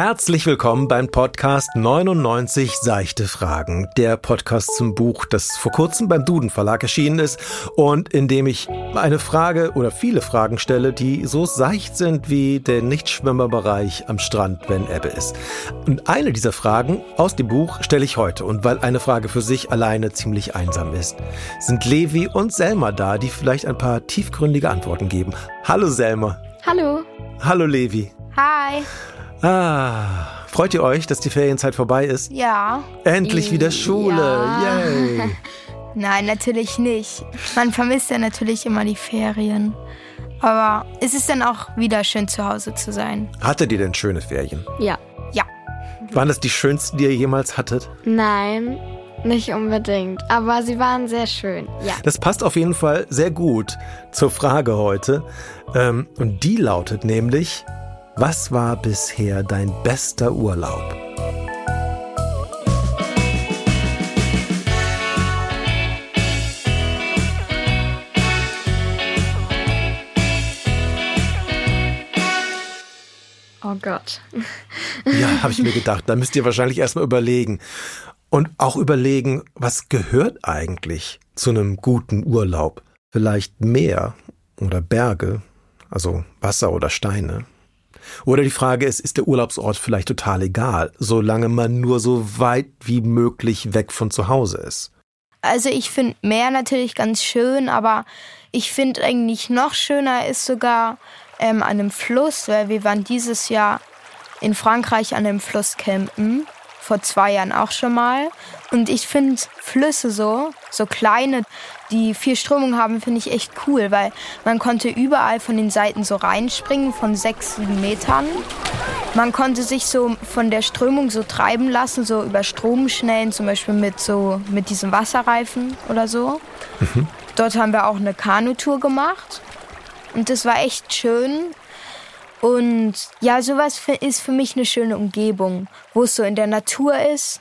Herzlich willkommen beim Podcast 99 Seichte Fragen. Der Podcast zum Buch, das vor kurzem beim Duden Verlag erschienen ist und in dem ich eine Frage oder viele Fragen stelle, die so seicht sind wie der Nichtschwimmerbereich am Strand, wenn Ebbe ist. Und eine dieser Fragen aus dem Buch stelle ich heute. Und weil eine Frage für sich alleine ziemlich einsam ist, sind Levi und Selma da, die vielleicht ein paar tiefgründige Antworten geben. Hallo Selma. Hallo. Hallo Levi. Hi. Ah, freut ihr euch, dass die Ferienzeit vorbei ist? Ja. Endlich wieder Schule. Ja. Yay. Nein, natürlich nicht. Man vermisst ja natürlich immer die Ferien. Aber es ist dann auch wieder schön zu Hause zu sein. Hattet ihr denn schöne Ferien? Ja. Ja. Waren das die schönsten, die ihr jemals hattet? Nein, nicht unbedingt. Aber sie waren sehr schön. Ja. Das passt auf jeden Fall sehr gut zur Frage heute. Ähm, und die lautet nämlich, was war bisher dein bester Urlaub? Oh Gott. Ja, habe ich mir gedacht. Da müsst ihr wahrscheinlich erstmal überlegen. Und auch überlegen, was gehört eigentlich zu einem guten Urlaub? Vielleicht Meer oder Berge, also Wasser oder Steine. Oder die Frage ist, ist der Urlaubsort vielleicht total egal, solange man nur so weit wie möglich weg von zu Hause ist? Also ich finde Meer natürlich ganz schön, aber ich finde eigentlich noch schöner ist sogar ähm, an einem Fluss, weil wir waren dieses Jahr in Frankreich an einem Fluss campen, vor zwei Jahren auch schon mal. Und ich finde Flüsse so, so kleine, die viel Strömung haben, finde ich echt cool, weil man konnte überall von den Seiten so reinspringen, von sechs, sieben Metern. Man konnte sich so von der Strömung so treiben lassen, so über Stromschnellen, zum Beispiel mit so mit diesem Wasserreifen oder so. Dort haben wir auch eine Kanutour gemacht und das war echt schön. Und ja, sowas ist für mich eine schöne Umgebung, wo es so in der Natur ist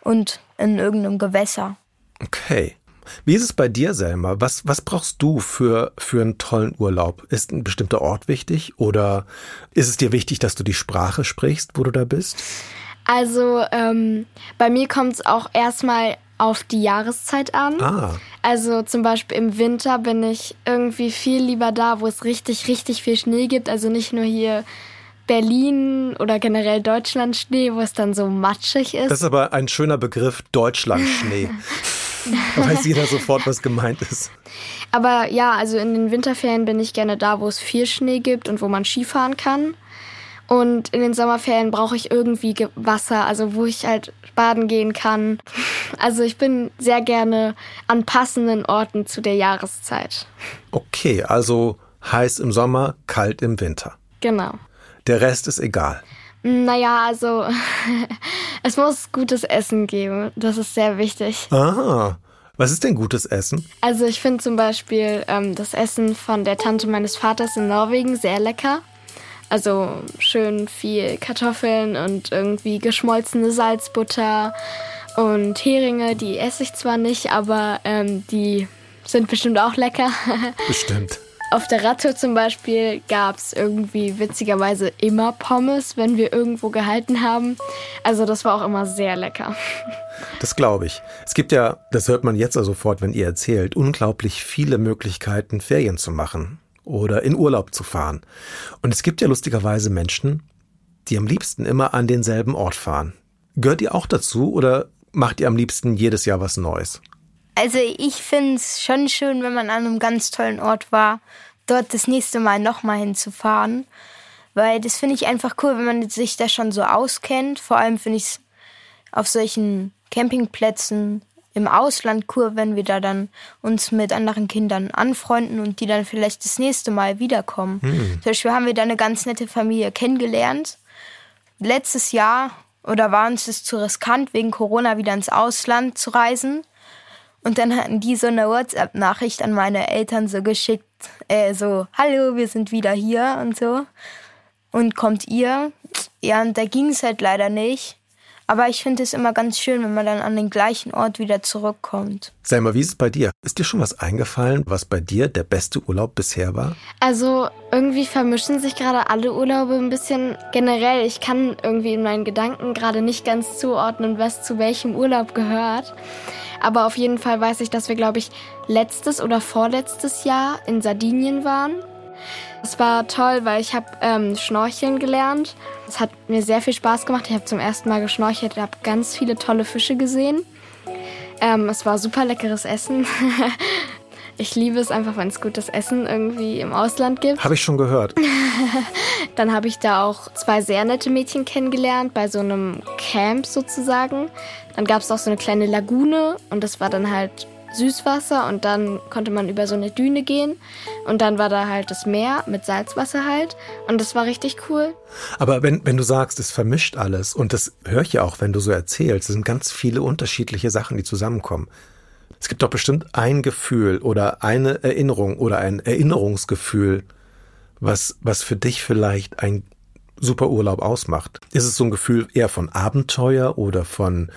und in irgendeinem Gewässer. Okay. Wie ist es bei dir, Selma? Was, was brauchst du für, für einen tollen Urlaub? Ist ein bestimmter Ort wichtig oder ist es dir wichtig, dass du die Sprache sprichst, wo du da bist? Also ähm, bei mir kommt es auch erstmal auf die Jahreszeit an. Ah, Also zum Beispiel im Winter bin ich irgendwie viel lieber da, wo es richtig, richtig viel Schnee gibt. Also nicht nur hier Berlin oder generell Deutschland Schnee, wo es dann so matschig ist. das ist aber ein schöner Begriff, Deutschlandschnee. da weiß jeder sofort, was gemeint ist. Aber ja, also in den Winterferien bin ich gerne da, wo es viel Schnee gibt und wo man Skifahren kann. Und in den Sommerferien brauche ich irgendwie Ge- Wasser, also wo ich halt baden gehen kann. Also ich bin sehr gerne an passenden Orten zu der Jahreszeit. Okay, also heiß im Sommer, kalt im Winter. Genau. Der Rest ist egal. Naja, also es muss gutes Essen geben. Das ist sehr wichtig. Ah, was ist denn gutes Essen? Also ich finde zum Beispiel ähm, das Essen von der Tante meines Vaters in Norwegen sehr lecker. Also schön viel Kartoffeln und irgendwie geschmolzene Salzbutter und Heringe. Die esse ich zwar nicht, aber ähm, die sind bestimmt auch lecker. Bestimmt. Auf der Radtour zum Beispiel gab es irgendwie witzigerweise immer Pommes, wenn wir irgendwo gehalten haben. Also das war auch immer sehr lecker. Das glaube ich. Es gibt ja, das hört man jetzt ja sofort, wenn ihr erzählt, unglaublich viele Möglichkeiten, Ferien zu machen oder in Urlaub zu fahren. Und es gibt ja lustigerweise Menschen, die am liebsten immer an denselben Ort fahren. Gehört ihr auch dazu oder macht ihr am liebsten jedes Jahr was Neues? Also ich finde es schon schön, wenn man an einem ganz tollen Ort war, dort das nächste Mal nochmal hinzufahren. Weil das finde ich einfach cool, wenn man sich da schon so auskennt. Vor allem finde ich es auf solchen Campingplätzen im Ausland cool, wenn wir da dann uns mit anderen Kindern anfreunden und die dann vielleicht das nächste Mal wiederkommen. Zum Beispiel haben wir da eine ganz nette Familie kennengelernt. Letztes Jahr oder war uns das zu riskant, wegen Corona wieder ins Ausland zu reisen. Und dann hatten die so eine WhatsApp-Nachricht an meine Eltern so geschickt, äh, so, hallo, wir sind wieder hier und so. Und kommt ihr? Ja, und da ging es halt leider nicht. Aber ich finde es immer ganz schön, wenn man dann an den gleichen Ort wieder zurückkommt. Selma, wie ist es bei dir? Ist dir schon was eingefallen, was bei dir der beste Urlaub bisher war? Also irgendwie vermischen sich gerade alle Urlaube ein bisschen generell. Ich kann irgendwie in meinen Gedanken gerade nicht ganz zuordnen, was zu welchem Urlaub gehört. Aber auf jeden Fall weiß ich, dass wir, glaube ich, letztes oder vorletztes Jahr in Sardinien waren. Es war toll, weil ich habe ähm, Schnorcheln gelernt. Es hat mir sehr viel Spaß gemacht. Ich habe zum ersten Mal geschnorchelt, habe ganz viele tolle Fische gesehen. Ähm, es war super leckeres Essen. ich liebe es einfach, wenn es gutes Essen irgendwie im Ausland gibt. Habe ich schon gehört. Dann habe ich da auch zwei sehr nette Mädchen kennengelernt, bei so einem Camp sozusagen. Dann gab es auch so eine kleine Lagune und das war dann halt Süßwasser und dann konnte man über so eine Düne gehen und dann war da halt das Meer mit Salzwasser halt und das war richtig cool. Aber wenn, wenn du sagst, es vermischt alles und das höre ich ja auch, wenn du so erzählst, es sind ganz viele unterschiedliche Sachen, die zusammenkommen. Es gibt doch bestimmt ein Gefühl oder eine Erinnerung oder ein Erinnerungsgefühl, was, was für dich vielleicht ein super Urlaub ausmacht. Ist es so ein Gefühl eher von Abenteuer oder von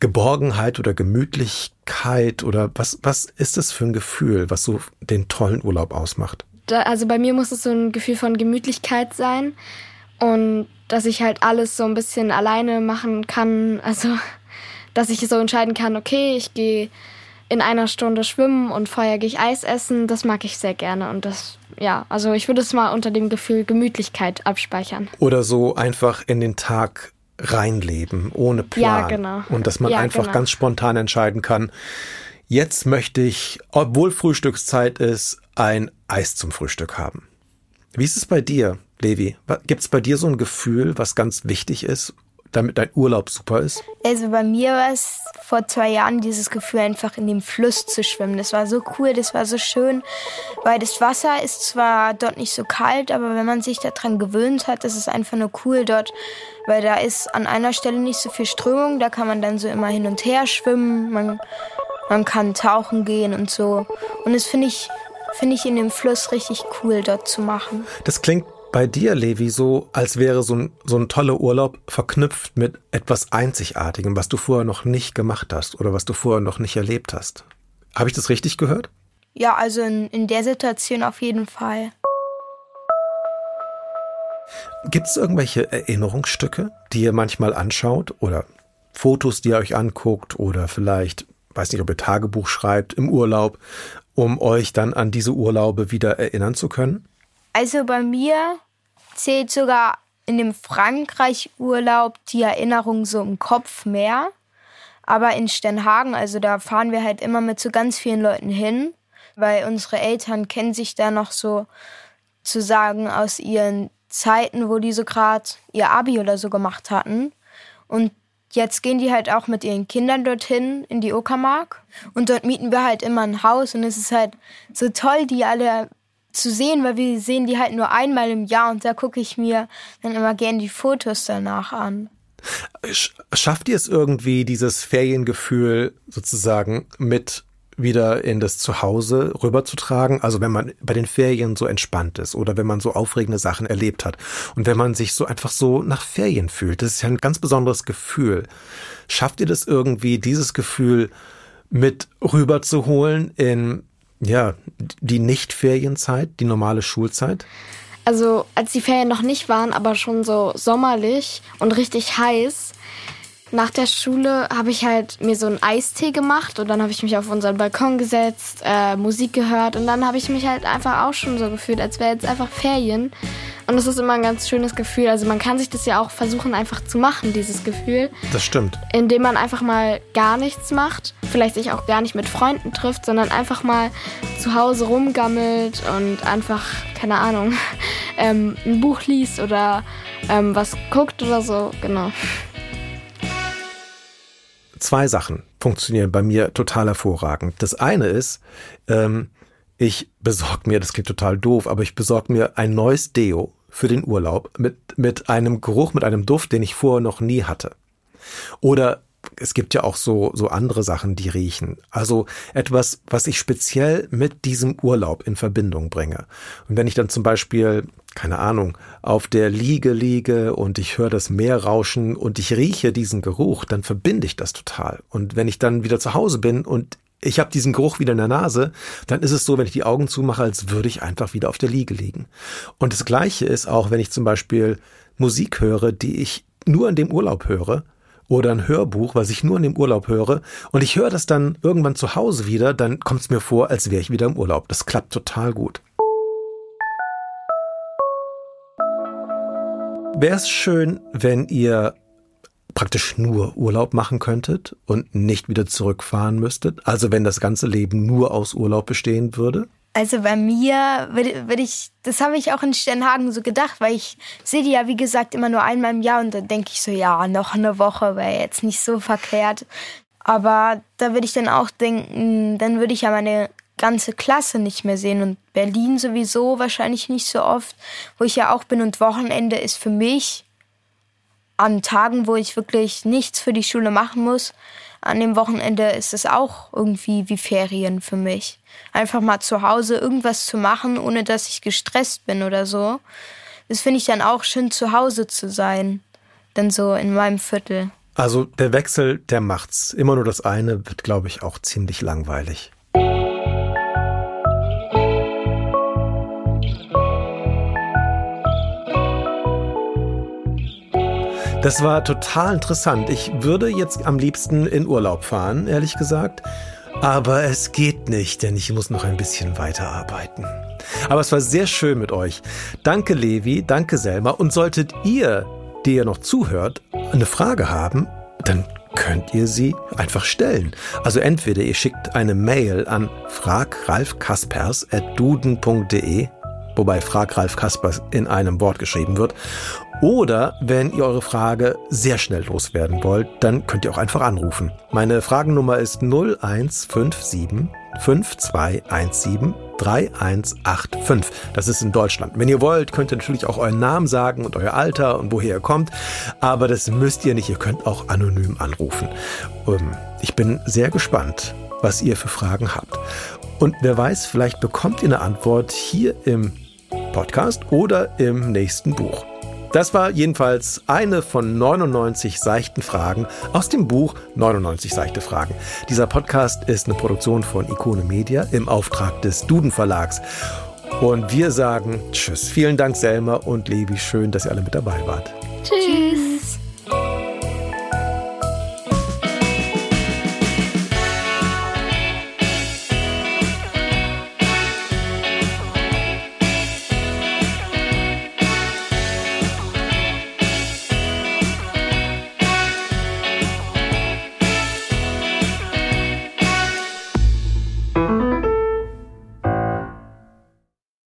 Geborgenheit oder Gemütlichkeit oder was, was ist das für ein Gefühl, was so den tollen Urlaub ausmacht? Da, also bei mir muss es so ein Gefühl von Gemütlichkeit sein und dass ich halt alles so ein bisschen alleine machen kann. Also, dass ich so entscheiden kann, okay, ich gehe in einer Stunde schwimmen und vorher gehe ich Eis essen. Das mag ich sehr gerne und das, ja, also ich würde es mal unter dem Gefühl Gemütlichkeit abspeichern. Oder so einfach in den Tag reinleben, ohne Plan. Ja, genau. Und dass man ja, einfach genau. ganz spontan entscheiden kann, jetzt möchte ich, obwohl Frühstückszeit ist, ein Eis zum Frühstück haben. Wie ist es bei dir, Levi? Gibt es bei dir so ein Gefühl, was ganz wichtig ist, damit dein Urlaub super ist? Also bei mir war es vor zwei Jahren dieses Gefühl, einfach in dem Fluss zu schwimmen. Das war so cool, das war so schön, weil das Wasser ist zwar dort nicht so kalt, aber wenn man sich daran gewöhnt hat, ist es einfach nur cool dort, weil da ist an einer Stelle nicht so viel Strömung, da kann man dann so immer hin und her schwimmen, man, man kann tauchen gehen und so. Und das finde ich, finde ich in dem Fluss richtig cool dort zu machen. Das klingt bei dir, Levi, so, als wäre so ein, so ein toller Urlaub verknüpft mit etwas Einzigartigem, was du vorher noch nicht gemacht hast oder was du vorher noch nicht erlebt hast. Habe ich das richtig gehört? Ja, also in, in der Situation auf jeden Fall. Gibt es irgendwelche Erinnerungsstücke, die ihr manchmal anschaut oder Fotos, die ihr euch anguckt oder vielleicht, weiß nicht, ob ihr Tagebuch schreibt im Urlaub, um euch dann an diese Urlaube wieder erinnern zu können? Also bei mir zählt sogar in dem Frankreich-Urlaub die Erinnerung so im Kopf mehr. Aber in Sternhagen, also da fahren wir halt immer mit so ganz vielen Leuten hin, weil unsere Eltern kennen sich da noch so zu sagen aus ihren Zeiten, wo die so gerade ihr Abi oder so gemacht hatten. Und jetzt gehen die halt auch mit ihren Kindern dorthin in die Uckermark. Und dort mieten wir halt immer ein Haus. Und es ist halt so toll, die alle zu sehen, weil wir sehen die halt nur einmal im Jahr. Und da gucke ich mir dann immer gern die Fotos danach an. Schafft ihr es irgendwie, dieses Feriengefühl sozusagen mit wieder in das Zuhause rüberzutragen. Also wenn man bei den Ferien so entspannt ist oder wenn man so aufregende Sachen erlebt hat und wenn man sich so einfach so nach Ferien fühlt, das ist ja ein ganz besonderes Gefühl. Schafft ihr das irgendwie, dieses Gefühl mit rüberzuholen in ja die Nicht-Ferienzeit, die normale Schulzeit? Also als die Ferien noch nicht waren, aber schon so sommerlich und richtig heiß, nach der Schule habe ich halt mir so einen Eistee gemacht und dann habe ich mich auf unseren Balkon gesetzt, äh, Musik gehört und dann habe ich mich halt einfach auch schon so gefühlt, als wäre jetzt einfach Ferien. Und das ist immer ein ganz schönes Gefühl. Also man kann sich das ja auch versuchen einfach zu machen, dieses Gefühl. Das stimmt. Indem man einfach mal gar nichts macht, vielleicht sich auch gar nicht mit Freunden trifft, sondern einfach mal zu Hause rumgammelt und einfach, keine Ahnung, ähm, ein Buch liest oder ähm, was guckt oder so, genau. Zwei Sachen funktionieren bei mir total hervorragend. Das eine ist, ähm, ich besorge mir, das klingt total doof, aber ich besorge mir ein neues Deo für den Urlaub mit, mit einem Geruch, mit einem Duft, den ich vorher noch nie hatte. Oder es gibt ja auch so, so andere Sachen, die riechen. Also etwas, was ich speziell mit diesem Urlaub in Verbindung bringe. Und wenn ich dann zum Beispiel, keine Ahnung, auf der Liege liege und ich höre das Meer rauschen und ich rieche diesen Geruch, dann verbinde ich das total. Und wenn ich dann wieder zu Hause bin und ich habe diesen Geruch wieder in der Nase, dann ist es so, wenn ich die Augen zumache, als würde ich einfach wieder auf der Liege liegen. Und das Gleiche ist auch, wenn ich zum Beispiel Musik höre, die ich nur in dem Urlaub höre, oder ein Hörbuch, was ich nur in dem Urlaub höre, und ich höre das dann irgendwann zu Hause wieder, dann kommt es mir vor, als wäre ich wieder im Urlaub. Das klappt total gut. Wäre es schön, wenn ihr praktisch nur Urlaub machen könntet und nicht wieder zurückfahren müsstet? Also wenn das ganze Leben nur aus Urlaub bestehen würde? Also bei mir würde würd ich, das habe ich auch in Sternhagen so gedacht, weil ich sehe die ja wie gesagt immer nur einmal im Jahr und dann denke ich so, ja, noch eine Woche wäre jetzt nicht so verkehrt. Aber da würde ich dann auch denken, dann würde ich ja meine ganze Klasse nicht mehr sehen und Berlin sowieso wahrscheinlich nicht so oft, wo ich ja auch bin und Wochenende ist für mich an Tagen, wo ich wirklich nichts für die Schule machen muss, an dem Wochenende ist es auch irgendwie wie Ferien für mich. Einfach mal zu Hause irgendwas zu machen, ohne dass ich gestresst bin oder so. Das finde ich dann auch schön, zu Hause zu sein. Dann so in meinem Viertel. Also der Wechsel, der macht's. Immer nur das eine wird, glaube ich, auch ziemlich langweilig. Das war total interessant. Ich würde jetzt am liebsten in Urlaub fahren, ehrlich gesagt. Aber es geht nicht, denn ich muss noch ein bisschen weiterarbeiten. Aber es war sehr schön mit euch. Danke Levi, danke Selma. Und solltet ihr, die ihr noch zuhört, eine Frage haben, dann könnt ihr sie einfach stellen. Also entweder ihr schickt eine Mail an fragralfkaspers.duden.de wobei Frag Ralf Kaspers in einem Wort geschrieben wird. Oder wenn ihr eure Frage sehr schnell loswerden wollt, dann könnt ihr auch einfach anrufen. Meine Fragennummer ist 0157 5217 3185. Das ist in Deutschland. Wenn ihr wollt, könnt ihr natürlich auch euren Namen sagen und euer Alter und woher ihr kommt. Aber das müsst ihr nicht. Ihr könnt auch anonym anrufen. Ähm, ich bin sehr gespannt, was ihr für Fragen habt. Und wer weiß, vielleicht bekommt ihr eine Antwort hier im Podcast oder im nächsten Buch. Das war jedenfalls eine von 99 seichten Fragen aus dem Buch 99 seichte Fragen. Dieser Podcast ist eine Produktion von Ikone Media im Auftrag des Duden Verlags. Und wir sagen Tschüss. Vielen Dank, Selma und Levi. Schön, dass ihr alle mit dabei wart. Tschüss.